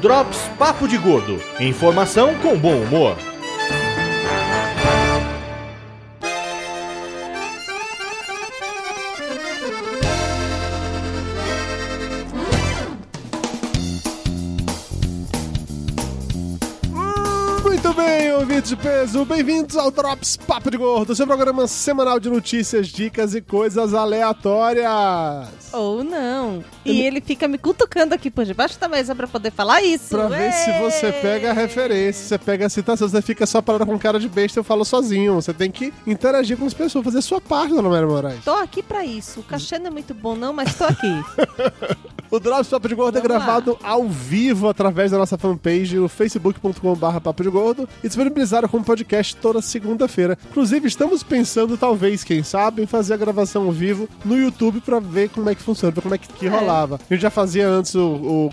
Drops Papo de Gordo. Informação com bom humor. De peso, bem-vindos ao Drops Papo de Gordo, seu programa semanal de notícias, dicas e coisas aleatórias. Ou não. E ele fica me cutucando aqui por debaixo da mesa pra poder falar isso. Pra ver se você pega a referência, você pega a citação, você fica só parado com cara de besta, eu falo sozinho. Você tem que interagir com as pessoas, fazer sua parte, Dona Maria Moraes. Tô aqui pra isso. O cachê não é muito bom não, mas tô aqui. O Drops Papo de Gordo é Vamos lá. gravado ao vivo através da nossa fanpage, o facebook.com.br Papo de Gordo, e disponibilizado como podcast toda segunda-feira. Inclusive, estamos pensando, talvez, quem sabe, em fazer a gravação ao vivo no YouTube pra ver como é que funciona, pra como é que, que É. rolava. A gente já fazia antes o,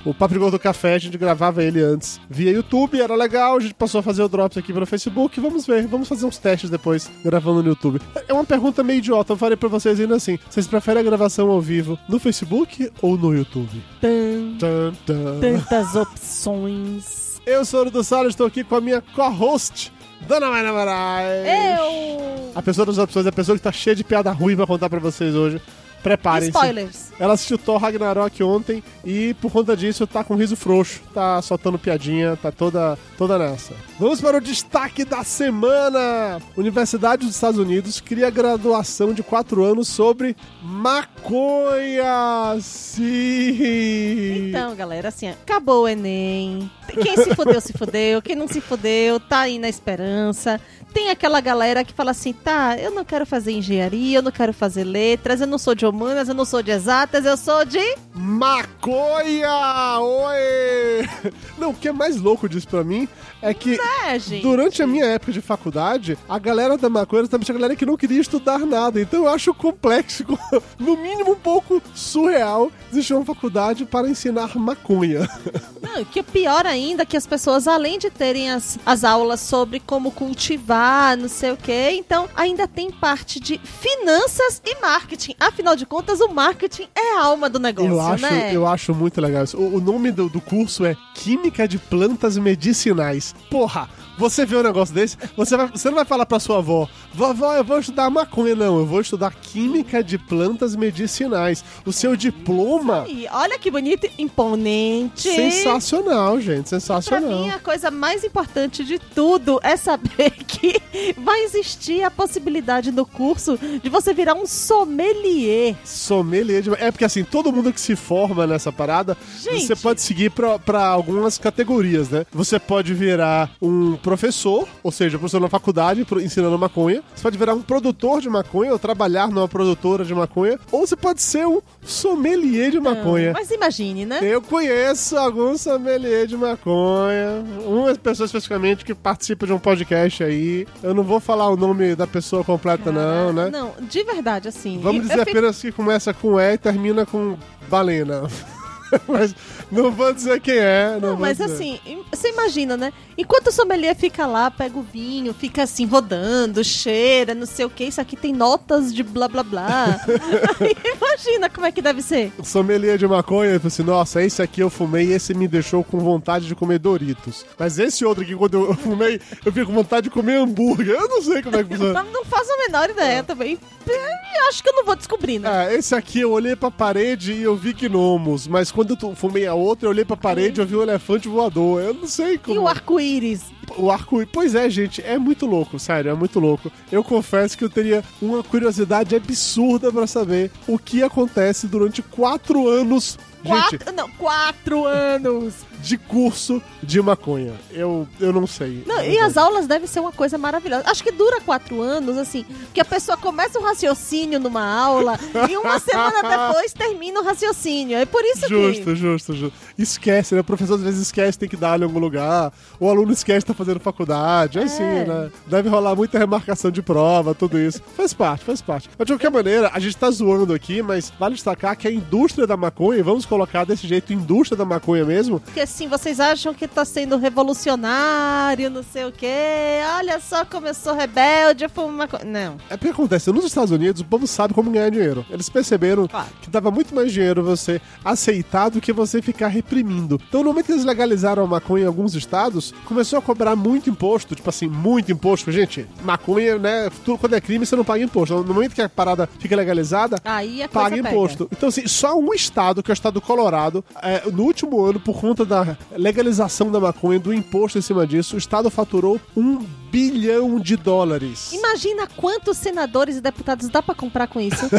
o, o Papo de Gordo Café, a gente gravava ele antes via YouTube, era legal, a gente passou a fazer o Drops aqui pelo Facebook, vamos ver, vamos fazer uns testes depois, gravando no YouTube. É uma pergunta meio idiota, eu falei pra vocês ainda assim, vocês preferem a gravação ao vivo no Facebook ou no YouTube? Tan, Tan, tan. tantas opções. Eu sou o do Salles, estou aqui com a minha co-host, Dona Mayra Moraes. Eu... A pessoa das opções, a pessoa que tá cheia de piada ruim pra contar pra vocês hoje. Preparem-se. Spoilers. Ela assistiu Thor Ragnarok ontem e por conta disso tá com riso frouxo, tá soltando piadinha, tá toda, toda nessa. Vamos para o destaque da semana! Universidade dos Estados Unidos cria graduação de 4 anos sobre maconha. Sim! Então, galera, assim, acabou o Enem. Quem se fudeu, se fudeu. Quem não se fudeu, tá aí na esperança. Tem aquela galera que fala assim, tá, eu não quero fazer engenharia, eu não quero fazer letras, eu não sou de humanas, eu não sou de exatas, eu sou de... Maconha! Oi! Não, o que é mais louco disso pra mim é que É, durante a minha época de faculdade, a galera da maconha também tinha galera que não queria estudar nada. Então eu acho complexo, no mínimo um pouco surreal, existir uma faculdade para ensinar maconha. Não, que é pior ainda que as pessoas, além de terem as, as aulas sobre como cultivar, não sei o quê, então ainda tem parte de finanças e marketing. Afinal de contas, o marketing é a alma do negócio, eu, acho, né? eu acho muito legal isso. O, o nome do, do curso é Química de Plantas Medicinais. Porra! Você vê um negócio desse, você, vai- você não vai falar pra sua avó, vovó, eu vou estudar maconha, não, eu vou estudar Química de Plantas Medicinais. O seu diploma E olha que bonito, imponente. Sensacional, gente, Pra sensacional. mim, a coisa mais importante de tudo é saber que vai existir a possibilidade no curso de você virar um sommelier. Sommelier de... É porque assim, todo mundo que se forma nessa parada, Gente. você pode seguir pra, pra algumas categorias, né? Você pode virar um professor, ou seja, professor na faculdade ensinando maconha. Você pode virar um produtor de maconha ou trabalhar numa produtora de maconha. Ou você pode ser um sommelier de maconha. Mas imagine, né? Eu conheço alguns sommelier de maconha. Uma pessoa especificamente que participa de um podcast aí. Eu não vou falar o nome da pessoa completa, não, né? Não, de verdade, assim. Vamos dizer fico- apenas que começa com E e termina com balena. mas não vou dizer quem é. Não, Não, mas dizer. assim, im- você imagina, né? Enquanto o sommelier fica lá, pega o vinho, fica assim, rodando, cheira, não sei o que, isso aqui tem notas de blá blá blá. Aí, imagina como é que deve ser. O sommelier de maconha, falou assim, nossa, esse aqui eu fumei e esse me deixou com vontade de comer Doritos. Mas esse outro aqui, quando eu fumei, eu fico com vontade de comer hambúrguer. Eu não sei como é que funciona. Não, faço a menor ideia também. E Acho que eu não vou descobrir, né? É, esse aqui eu olhei pra parede e eu vi gnomos, mas quando eu fumei a outra, eu olhei pra parede e eu vi um elefante voador. Eu não sei como. E o arco-íris? O arco Pois é, gente, é muito louco, sério, é muito louco. Eu confesso que eu teria uma curiosidade absurda pra saber o que acontece durante quatro anos. Gente, Quatro, não, quatro anos. De curso de maconha. Eu, eu não sei. Não, e as aulas devem ser uma coisa maravilhosa. Acho que dura quatro anos, assim, que a pessoa começa um raciocínio numa aula e uma semana depois termina o raciocínio. É por isso Justo, que. justo, justo. Esquece, né? O professor às vezes esquece, tem que dar aula em algum lugar. O aluno esquece, tá fazendo faculdade. É assim, né? Deve rolar muita remarcação de prova, tudo isso. Faz parte, faz parte. Mas de qualquer maneira, a gente tá zoando aqui, mas vale destacar que a indústria da maconha, vamos colocar desse jeito, indústria da maconha mesmo, Porque assim, vocês acham que tá sendo revolucionário, não sei o quê. Olha só como eu sou rebelde, eu fumo uma coisa. Não. É porque acontece, nos Estados Unidos o povo sabe como ganhar dinheiro. Eles perceberam Claro. que dava muito mais dinheiro você aceitar do que você ficar reprimindo. Então, no momento que eles legalizaram a maconha em alguns estados, começou a cobrar muito imposto, tipo assim, muito imposto. Gente, maconha, né? Tudo quando é crime, você não paga imposto. No momento que a parada fica legalizada, Aí paga pega. imposto. Então, assim, só um estado, que é o estado do Colorado, é, no último ano, por conta da legalização da maconha, do imposto em cima disso, o estado faturou um bilhão de dólares. Imagina quantos senadores e deputados dá pra comprar com isso.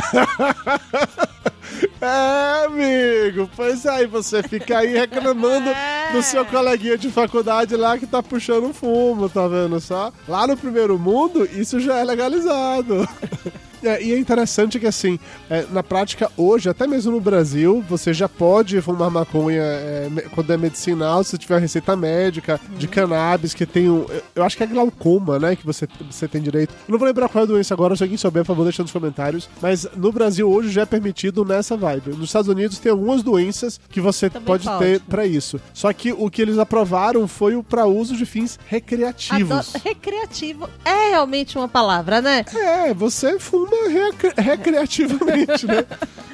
É, amigo. Pois aí, você fica aí reclamando É. do seu coleguinha de faculdade lá que tá puxando fumo, tá vendo só? Lá no primeiro mundo, isso já é legalizado. É, e é interessante que, assim, é, na prática, hoje, até mesmo no Brasil, você já pode fumar maconha é, quando é medicinal, se tiver receita médica, de cannabis, que tem um. eu- acho que é glaucoma, né? Que você, você tem direito. Eu não vou lembrar qual é a doença agora, se alguém souber, por favor, deixa nos comentários. Mas no Brasil, hoje, já é permitido nessa vibe. Nos Estados Unidos, tem algumas doenças que você Também pode, ter pra isso. Só que o que eles aprovaram foi o pra uso de fins recreativos. Adoro- Recreativo é realmente uma palavra, né? É, você fuma recre- recreativamente, né?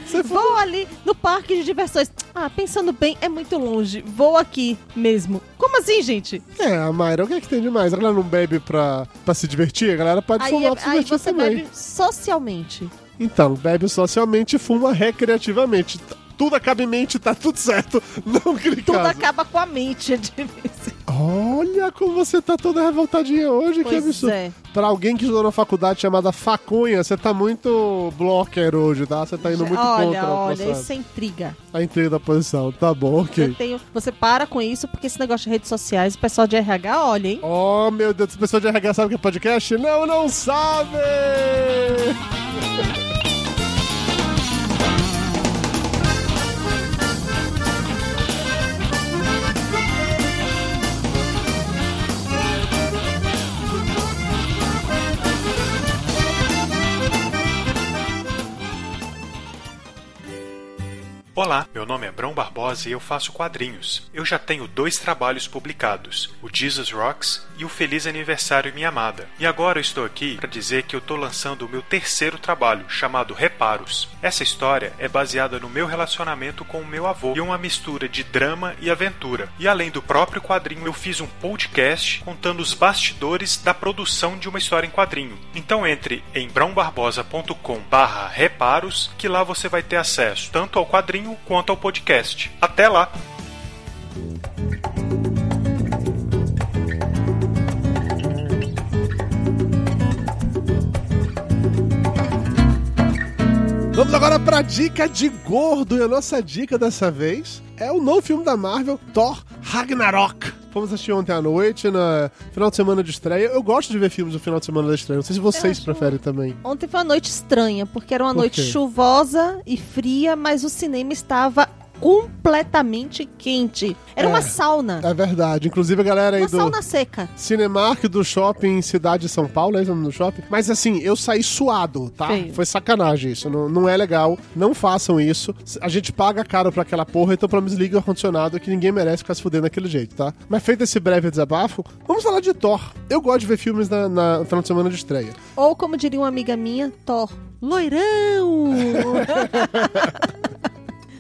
Você. Vou ali no parque de diversões. Ah, pensando bem, é muito longe. Vou aqui mesmo. Como assim, gente? É, a Mayra, o que é que tem demais? A galera não bebe pra, pra se divertir? A galera pode Aí, fumar pra se aí divertir você também. bebe socialmente. Então, bebe socialmente e fuma recreativamente. Tudo acaba em mente, tá tudo certo. Não crie Tudo acaba com a mente, é difícil. Olha como você tá toda revoltadinha hoje, que Pois absurdo. é. Pra alguém que estudou na faculdade chamada Faconha, você tá muito blocker hoje, tá? Você tá indo muito olha, contra o olha, processo. isso é intriga. a intriga da posição. Tá bom, ok. Eu tenho, você para com isso, porque esse negócio de redes sociais, o pessoal de RH olha, hein? Oh, meu Deus, essa pessoa de RH sabe o que é podcast? Não, não sabe! Olá, meu nome é Brão Barbosa e eu faço quadrinhos. Eu já tenho dois trabalhos publicados, o Jesus Rocks e o Feliz Aniversário Minha Amada. E agora eu estou aqui para dizer que eu estou lançando o meu terceiro trabalho, chamado Reparos. Essa história é baseada no meu relacionamento com o meu avô e uma mistura de drama e aventura. E além do próprio quadrinho, eu fiz um podcast contando os bastidores da produção de uma história em quadrinho. Então entre em brãobarbosa.com/reparos que lá você vai ter acesso tanto ao quadrinho quanto ao podcast. Até lá. Vamos agora pra dica de gordo. E a nossa dica dessa vez é o novo filme da Marvel, Thor Ragnarok. Fomos assistir ontem à noite, na final de semana de estreia. Eu gosto de ver filmes no final de semana da estreia. Não sei se vocês acho- preferem também. Ontem foi uma noite estranha, porque era uma Por noite chuvosa e fria, mas o cinema estava completamente quente. Era É. uma sauna. É verdade. Inclusive a galera aí Uma do sauna seca. Cinemark do shopping Cidade de São Paulo, é esse o nome do shopping? Mas assim, eu saí suado, tá? Feio. Foi sacanagem isso. Não, não é legal. Não façam isso. A gente paga caro pra aquela porra, então pelo menos liga o ar-condicionado que ninguém merece ficar se fudendo daquele jeito, tá? Mas feito esse breve desabafo, vamos falar de Thor. Eu gosto de ver filmes na, na no final de semana de estreia. Ou, como diria uma amiga minha, Thor. Loirão!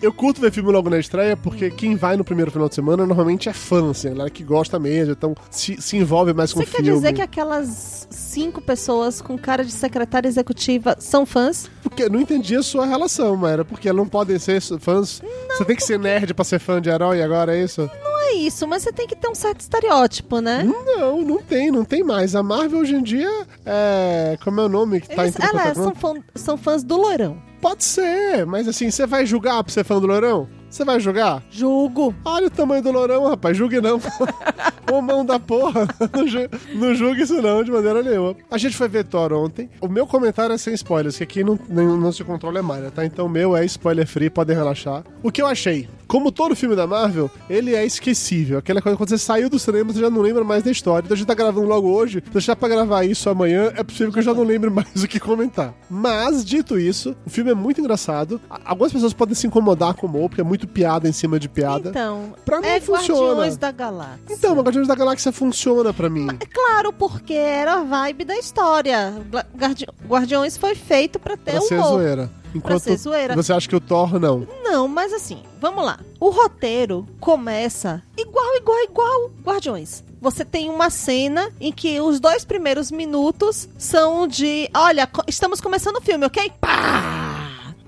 Eu curto ver filme logo na estreia, porque quem vai no primeiro final de semana normalmente é fã, assim, a galera que gosta mesmo, então se, se envolve mais com Você o quer filme. dizer que aquelas cinco pessoas com cara de secretária executiva são fãs? Porque eu não entendi a sua relação, Mayra, porque não podem ser fãs. Você tem que ser nerd pra ser fã de herói agora, é isso? Não é isso, mas você tem que ter um certo estereótipo, né? Não, não tem, não tem mais. A Marvel hoje em dia é. Como é o nome que tá Eles, em elas são, fã- são fãs do Loirão. Pode ser, mas assim, você vai julgar pra ser fã do Lourão? Você vai julgar? Julgo. Olha o tamanho do Lourão, rapaz, julgue não. Ô mão da porra, não, ju- não julgue isso não, de maneira nenhuma. A gente foi ver Thor ontem. O meu comentário é sem spoilers, que aqui não, nem- não se controla é Mayra, tá? Então o meu é spoiler free, podem relaxar. O que eu achei? Como todo filme da Marvel, ele é esquecível. Aquela coisa, quando você saiu do cinema, você já não lembra mais da história. Então a gente tá gravando logo hoje, deixar pra gravar isso amanhã, é possível que eu já não lembre mais o que comentar. Mas, dito isso, o filme é muito engraçado. Algumas pessoas podem se incomodar com o humor, porque é muito piada em cima de piada. Então, Pra mim é funciona. Guardiões da Galáxia. Então, o Guardiões da Galáxia funciona pra mim. É claro, porque era a vibe da história. Guardi- Guardiões foi feito pra ter Pra ser humor. zoeira. Enquanto ser zoeira. você acha que o Thor não. Não, mas assim, vamos lá. O roteiro começa igual, igual, igual Guardiões. Você tem uma cena em que os dois primeiros minutos são de, olha, estamos começando o filme, ok? Pá!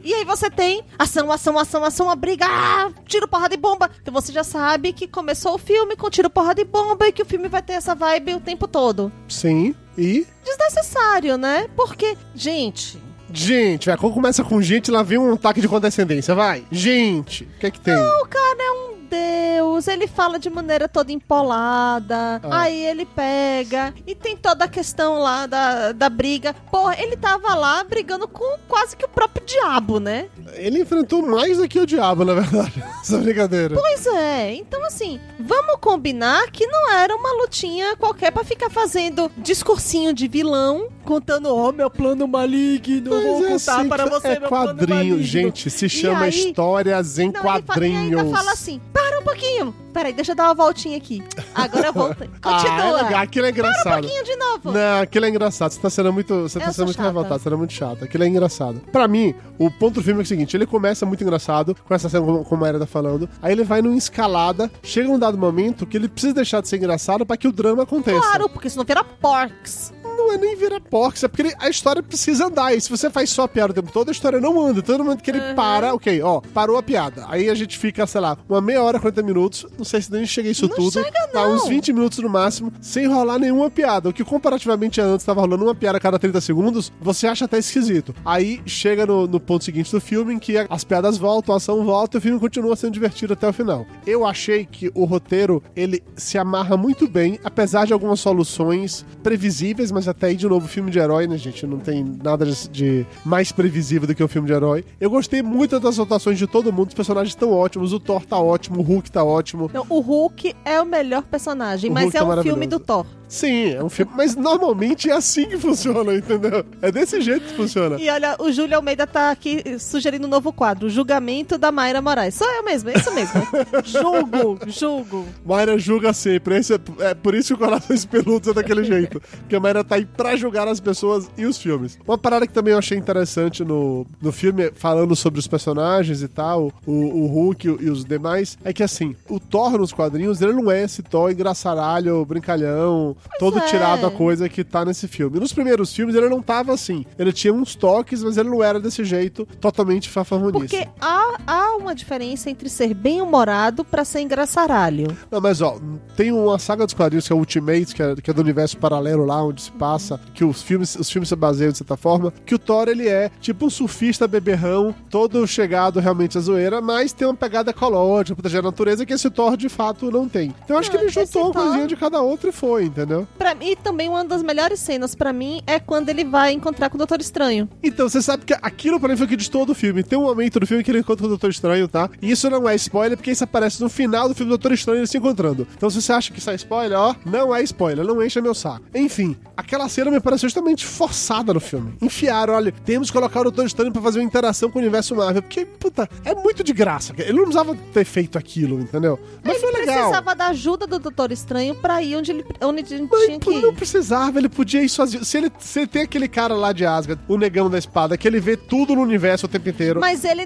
E aí você tem ação, ação, ação, ação, uma briga, ah, tiro, porrada e bomba. Então você já sabe que começou o filme com tiro, porrada e bomba e que o filme vai ter essa vibe o tempo todo. Sim. E. Desnecessário, né? Porque, gente, Gente, vai, quando começa com gente, lá vem um ataque de condescendência, vai. Gente, o que é que tem? O cara é um deus, ele fala de maneira toda empolada, Ah. aí ele pega, e tem toda a questão lá da, da briga. Porra, ele tava lá brigando com quase que o próprio diabo, né? Ele enfrentou mais do que o diabo, na verdade. Essa brincadeira. Pois é, então assim, vamos combinar que não era uma lutinha qualquer pra ficar fazendo discursinho de vilão, contando, ó, meu plano maligno, Mas vou é contar assim, para você é meu plano quadrinho, maligno. gente. Se chama aí- histórias em Não, fa- e quadrinhos. ainda fala assim, para um pouquinho. Peraí, deixa eu dar uma voltinha aqui. Agora eu volto. Ah, é Continua. legal. Aquilo é para um engraçado. pouquinho de novo. Não, aquilo é engraçado. Você tá sendo muito. Você tá Eu sendo sou muito chata. revoltado, você tá sendo muito chato. Aquilo é engraçado. Pra mim, o ponto do filme é o seguinte: ele começa muito engraçado, com essa cena como, como a Era tá falando. Aí ele vai numa escalada, chega um dado momento que ele precisa deixar de ser engraçado pra que o drama aconteça. Claro, porque senão vira porcs. Não é nem virar porcs, é porque ele- a história precisa andar. E se você faz só a piada o tempo todo, a história não anda. Todo momento que ele para, ok, ó, parou a piada. Aí a gente fica, sei lá, uma meia hora, 40 minutos. Não sei se nem chega isso Não tudo. chega, Tá, não. uns 20 minutos no máximo, sem rolar nenhuma piada. O que comparativamente a antes tava rolando uma piada a cada 30 segundos, você acha até esquisito. Aí chega no, no ponto seguinte do filme, em que as piadas voltam, a ação volta e o filme continua sendo divertido até o final. Eu achei que o roteiro, ele se amarra muito bem, apesar de algumas soluções previsíveis, mas até aí, de novo, filme de herói, né, gente? Não tem nada de, mais previsível do que um filme de herói. Eu gostei muito das atuações de todo mundo, os personagens estão ótimos, o Thor tá ótimo, o Hulk tá ótimo. Não, o Hulk é o melhor personagem, O mas Hulk é tá um filme do Thor. Sim, é um filme. Mas normalmente é assim que funciona, entendeu? É desse jeito que funciona. E olha, o Júlio Almeida tá aqui sugerindo um novo quadro, Julgamento da Mayra Moraes. Sou eu mesmo, é isso mesmo. julgo, julgo. Mayra julga sempre. Esse é, é por isso que o Corações Peludos é daquele jeito. Porque a Mayra tá aí pra julgar as pessoas e os filmes. Uma parada que também eu achei interessante no, no filme, falando sobre os personagens e tal, o, o Hulk e os demais, é que assim, o Thor nos quadrinhos, ele não é esse Thor engraçaralho, brincalhão, todo é. tirado a coisa que tá nesse filme. Nos primeiros filmes ele não tava assim. Ele tinha uns toques, mas ele não era desse jeito totalmente fafarronice. Porque há, há uma diferença entre ser bem-humorado pra ser engraçaralho. Não, mas ó, tem uma saga dos quadrinhos que é o Ultimate, que é, que é do universo paralelo lá, onde se passa, que os filmes, os filmes se baseiam de certa forma, que o Thor, ele é tipo um surfista beberrão, todo chegado realmente à zoeira, mas tem uma pegada ecológica, proteger a natureza, que esse Thor, de fato, não tem. Então eu acho Não, que ele juntou uma Thor- coisinha de cada outro e foi, entendeu? Pra mim, também uma das melhores cenas pra mim é quando ele vai encontrar com o Doutor Estranho. Então, você sabe que aquilo pra mim foi o que editou do filme. Tem um momento do filme que ele encontra o Doutor Estranho, tá? E isso não é spoiler, porque isso aparece no final do filme do Doutor Estranho eles se encontrando. Então, se você acha que isso é spoiler, ó, não é spoiler, não encha meu saco. Enfim, aquela cena me pareceu justamente forçada no filme. Enfiaram, olha, temos que colocar o Doutor Estranho pra fazer uma interação com o universo Marvel. Porque, puta, é muito de graça. Ele não precisava ter feito aquilo, entendeu? Mas ele foi legal. precisava da ajuda do Doutor Estranho pra ir onde ele, onde ele Mas que não precisava, ele podia ir sozinho. Se ele, se ele tem aquele cara lá de Asgard, o negão da espada, que ele vê tudo no universo o tempo inteiro, Mas ele.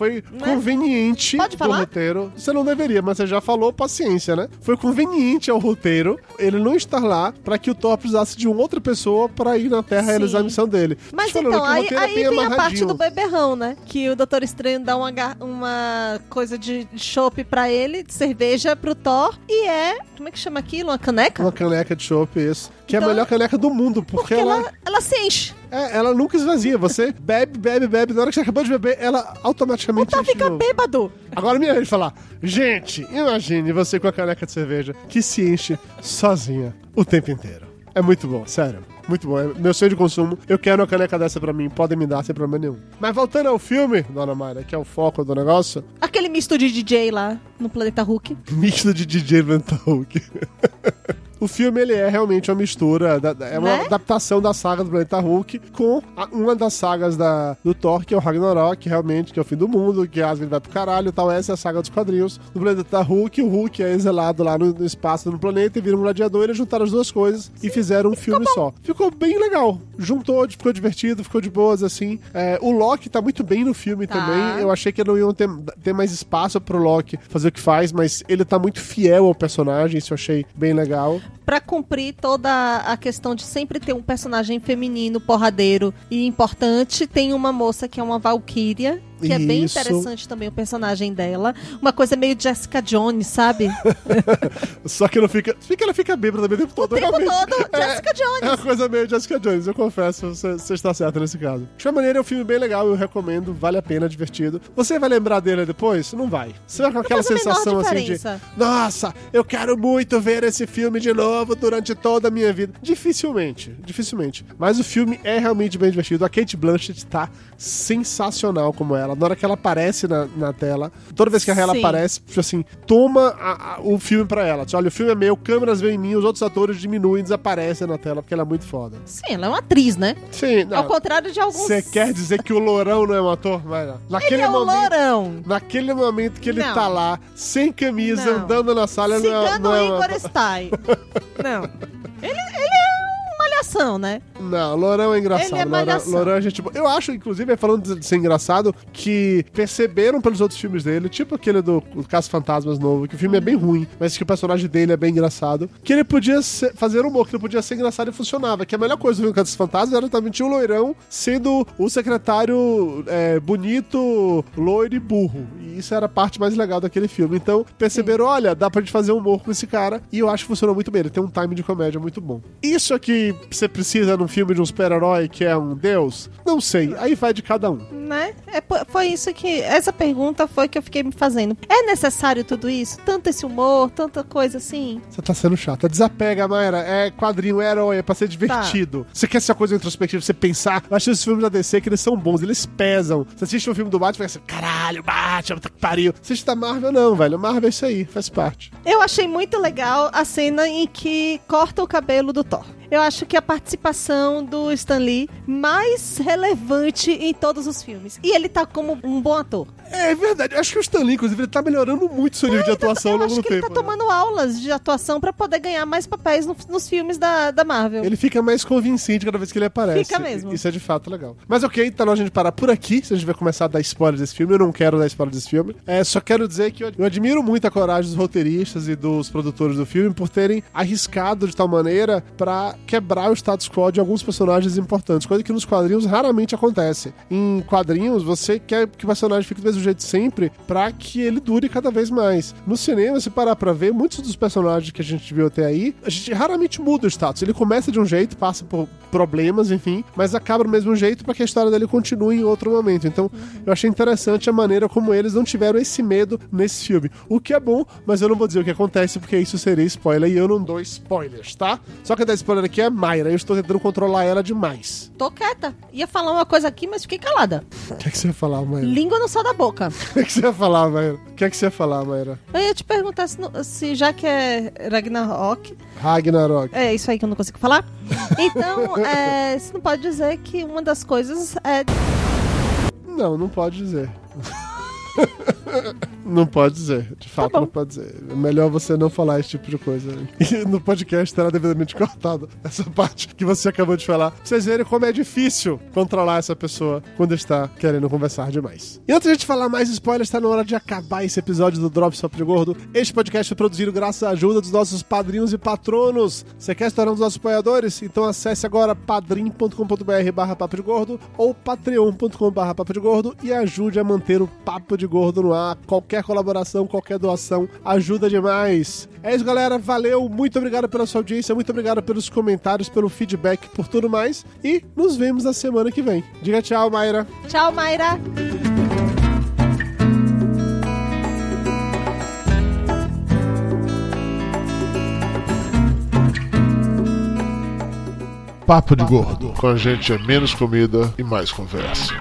Foi Né? conveniente Pode do falar? roteiro. Você não deveria, mas você já falou, paciência, né? Foi conveniente ao roteiro ele não estar lá pra que o Thor precisasse de uma outra pessoa pra ir na Terra Sim. realizar a missão dele. Mas Falando então, aí, é aí vem a parte do beberrão, né? Que o Doutor Estranho dá uma, uma coisa de chopp pra ele, de cerveja pro Thor, e é. Como é que chama aquilo? Uma caneca? Uma caneca de chopp, isso. Que é Então- a melhor caneca do mundo, porque, Porque ela, ela, ela se enche. É, ela nunca esvazia. Você bebe, bebe, bebe. Na hora que você acabou de beber, ela automaticamente de fica bêbado. Agora minha vez de falar. Gente, imagine você com a caneca de cerveja que se enche sozinha o tempo inteiro. É muito bom, sério. Muito bom. É meu sonho de consumo. Eu quero uma caneca dessa pra mim. Podem me dar sem problema nenhum. Mas voltando ao filme, dona Mayra, que é o foco do negócio. Aquele misto de DJ lá no Planeta Hulk. Misto de DJ Vanta Hulk. O filme ele é realmente uma mistura, da- da- é uma Né? adaptação da saga do Planeta Hulk com a- uma das sagas da, do Thor, que é o Ragnarok, realmente, que é o fim do mundo, que Asgard vai pro caralho e tal. Essa é a saga dos quadrinhos do Planeta Hulk. O Hulk é exilado lá no, no espaço, no planeta, e vira um gladiador. Eles juntaram as duas coisas e fizeram um filme só. Ficou bem legal. Juntou, ficou divertido, ficou de boas, assim. É, o Loki tá muito bem no filme Tá. também. Eu achei que não iam ter, ter mais espaço pro Loki fazer o que faz, mas ele tá muito fiel ao personagem, isso eu achei bem legal. Pra cumprir toda a questão de sempre ter um personagem feminino, porradeiro e importante, tem uma moça que é uma Valkyria, que é bem Isso. interessante também o personagem dela. Uma coisa meio Jessica Jones, sabe? Só que não fica. Fica ela fica bêbada também o tempo todo. O tempo todo, Jessica É uma Jones. coisa meio Jessica Jones, eu confesso, você, você está certo nesse caso. De qualquer maneira, é um filme bem legal, eu recomendo, vale a pena, divertido. Você vai lembrar dele depois? Não vai. Você vai com aquela sensação assim de. Nossa, eu quero muito ver esse filme de novo durante toda a minha vida. Dificilmente, dificilmente. Mas o filme é realmente bem divertido. A Kate Blanchett tá sensacional como ela. Na hora que ela aparece na, na tela, toda vez que ela Sim. aparece, tipo assim, toma a- a- o filme pra ela. Diz, Olha, o filme é meu, câmeras vêm em mim, os outros atores diminuem, desaparecem na tela, porque ela é muito foda. Sim, ela é uma atriz, né? Sim, Ao não. contrário de alguns. Você quer dizer que o Lourão não é um ator? Vai lá. Naquele Ele é um momento. lourão. Naquele momento que ele Não. tá lá, sem camisa, Não. andando na sala, não é, Cigano não é um Igor ator. Style. Não. Ele, ele é uma malhação, né? Não, Lourão é engraçado. Ele é malhação. Lourão é gente boa. Eu acho, inclusive, falando de ser engraçado, que perceberam pelos outros filmes dele, tipo aquele do Caso Fantasmas novo, que o filme é bem ruim, mas que o personagem dele é bem engraçado, que ele podia ser- fazer humor, que ele podia ser engraçado e funcionava. Que a melhor coisa do filme Caso Fantasmas era também o Loirão sendo o secretário é, bonito, loiro e burro. E isso era a parte mais legal daquele filme. Então, perceberam, olha, dá pra gente fazer humor com esse cara, e eu acho que funcionou muito bem. Ele tem um time de comédia muito bom. Isso aqui você precisa num filme de um super-herói que é um deus? Não sei. Aí vai de cada um. Né? É, foi isso que. Essa pergunta foi que eu fiquei me fazendo. É necessário tudo isso? Tanto esse humor, tanta coisa assim? Você tá sendo chata. Desapega, Mayra. É quadrinho, é herói, é pra ser divertido. Você quer ser uma coisa introspectiva, você pensar. Eu acho que os filmes da DC que eles são bons, eles pesam. Você assiste um filme do Batman e fica assim, caralho, Batman, puta que pariu. Você assiste da Marvel, não, velho. Marvel é isso aí, faz parte. Eu achei muito legal a cena em que corta o cabelo do Thor. Eu acho que a participação do Stan Lee mais relevante em todos os filmes. E ele tá como um bom ator. É verdade. Eu acho que o Stan Lee, inclusive, ele tá melhorando muito o seu nível de atuação ao longo do que ele tempo. tá né? tomando aulas de atuação pra poder ganhar mais papéis no- nos filmes da, da Marvel. Ele fica mais convincente cada vez que ele aparece. Fica mesmo. Isso é de fato legal. Mas ok, tá na hora de a gente parar por aqui. Se a gente vai começar a dar spoiler desse filme, eu não quero dar spoiler desse filme. É, só quero dizer que eu, eu admiro muito a coragem dos roteiristas e dos produtores do filme por terem arriscado de tal maneira pra quebrar o status quo de alguns personagens importantes, coisa que nos quadrinhos raramente acontece. Em quadrinhos, você quer que o personagem fique do mesmo jeito sempre pra que ele dure cada vez mais. No cinema, se parar pra ver, muitos dos personagens que a gente viu até aí, a gente raramente muda o status. Ele começa de um jeito, passa por problemas, enfim, mas acaba do mesmo jeito pra que a história dele continue em outro momento. Então, eu achei interessante a maneira como eles não tiveram esse medo nesse filme. O que é bom, mas eu não vou dizer o que acontece, porque isso seria spoiler e eu não dou spoilers, tá? Só que a spoiler aqui é Mayra, eu estou tentando controlar ela demais. Tô quieta. Ia falar uma coisa aqui, mas fiquei calada. O que é que você ia falar, Mayra? Língua não sai da boca. O que é que você ia falar, Mayra? O que é que você ia falar, Mayra? Eu ia te perguntar se, se já que é Ragnarok, Ragnarok. é isso aí que eu não consigo falar. Então, é, você não pode dizer que uma das coisas é. Não, não pode dizer. Não pode dizer, de fato bom. não pode dizer. É melhor você não falar esse tipo de coisa. E no podcast terá devidamente cortado essa parte que você acabou de falar. Pra vocês verem como é difícil controlar essa pessoa quando está querendo conversar demais. E antes de a gente falar mais spoilers, está na hora de acabar esse episódio do Drops Papo de Gordo. Este podcast foi produzido graças à ajuda dos nossos padrinhos e patronos. Você quer se tornar um dos nossos apoiadores? Então acesse agora padrim.com.br barra papo de gordo ou patreon.com barra papo de gordo e ajude a manter o Papo de Gordo no ar. Qualquer colaboração, qualquer doação ajuda demais. É isso, galera. Valeu. Muito obrigado pela sua audiência. Muito obrigado pelos comentários, pelo feedback, por tudo mais. E nos vemos na semana que vem. Diga tchau, Mayra. Tchau, Mayra! Papo de Gordo. Com a gente é menos comida e mais conversa.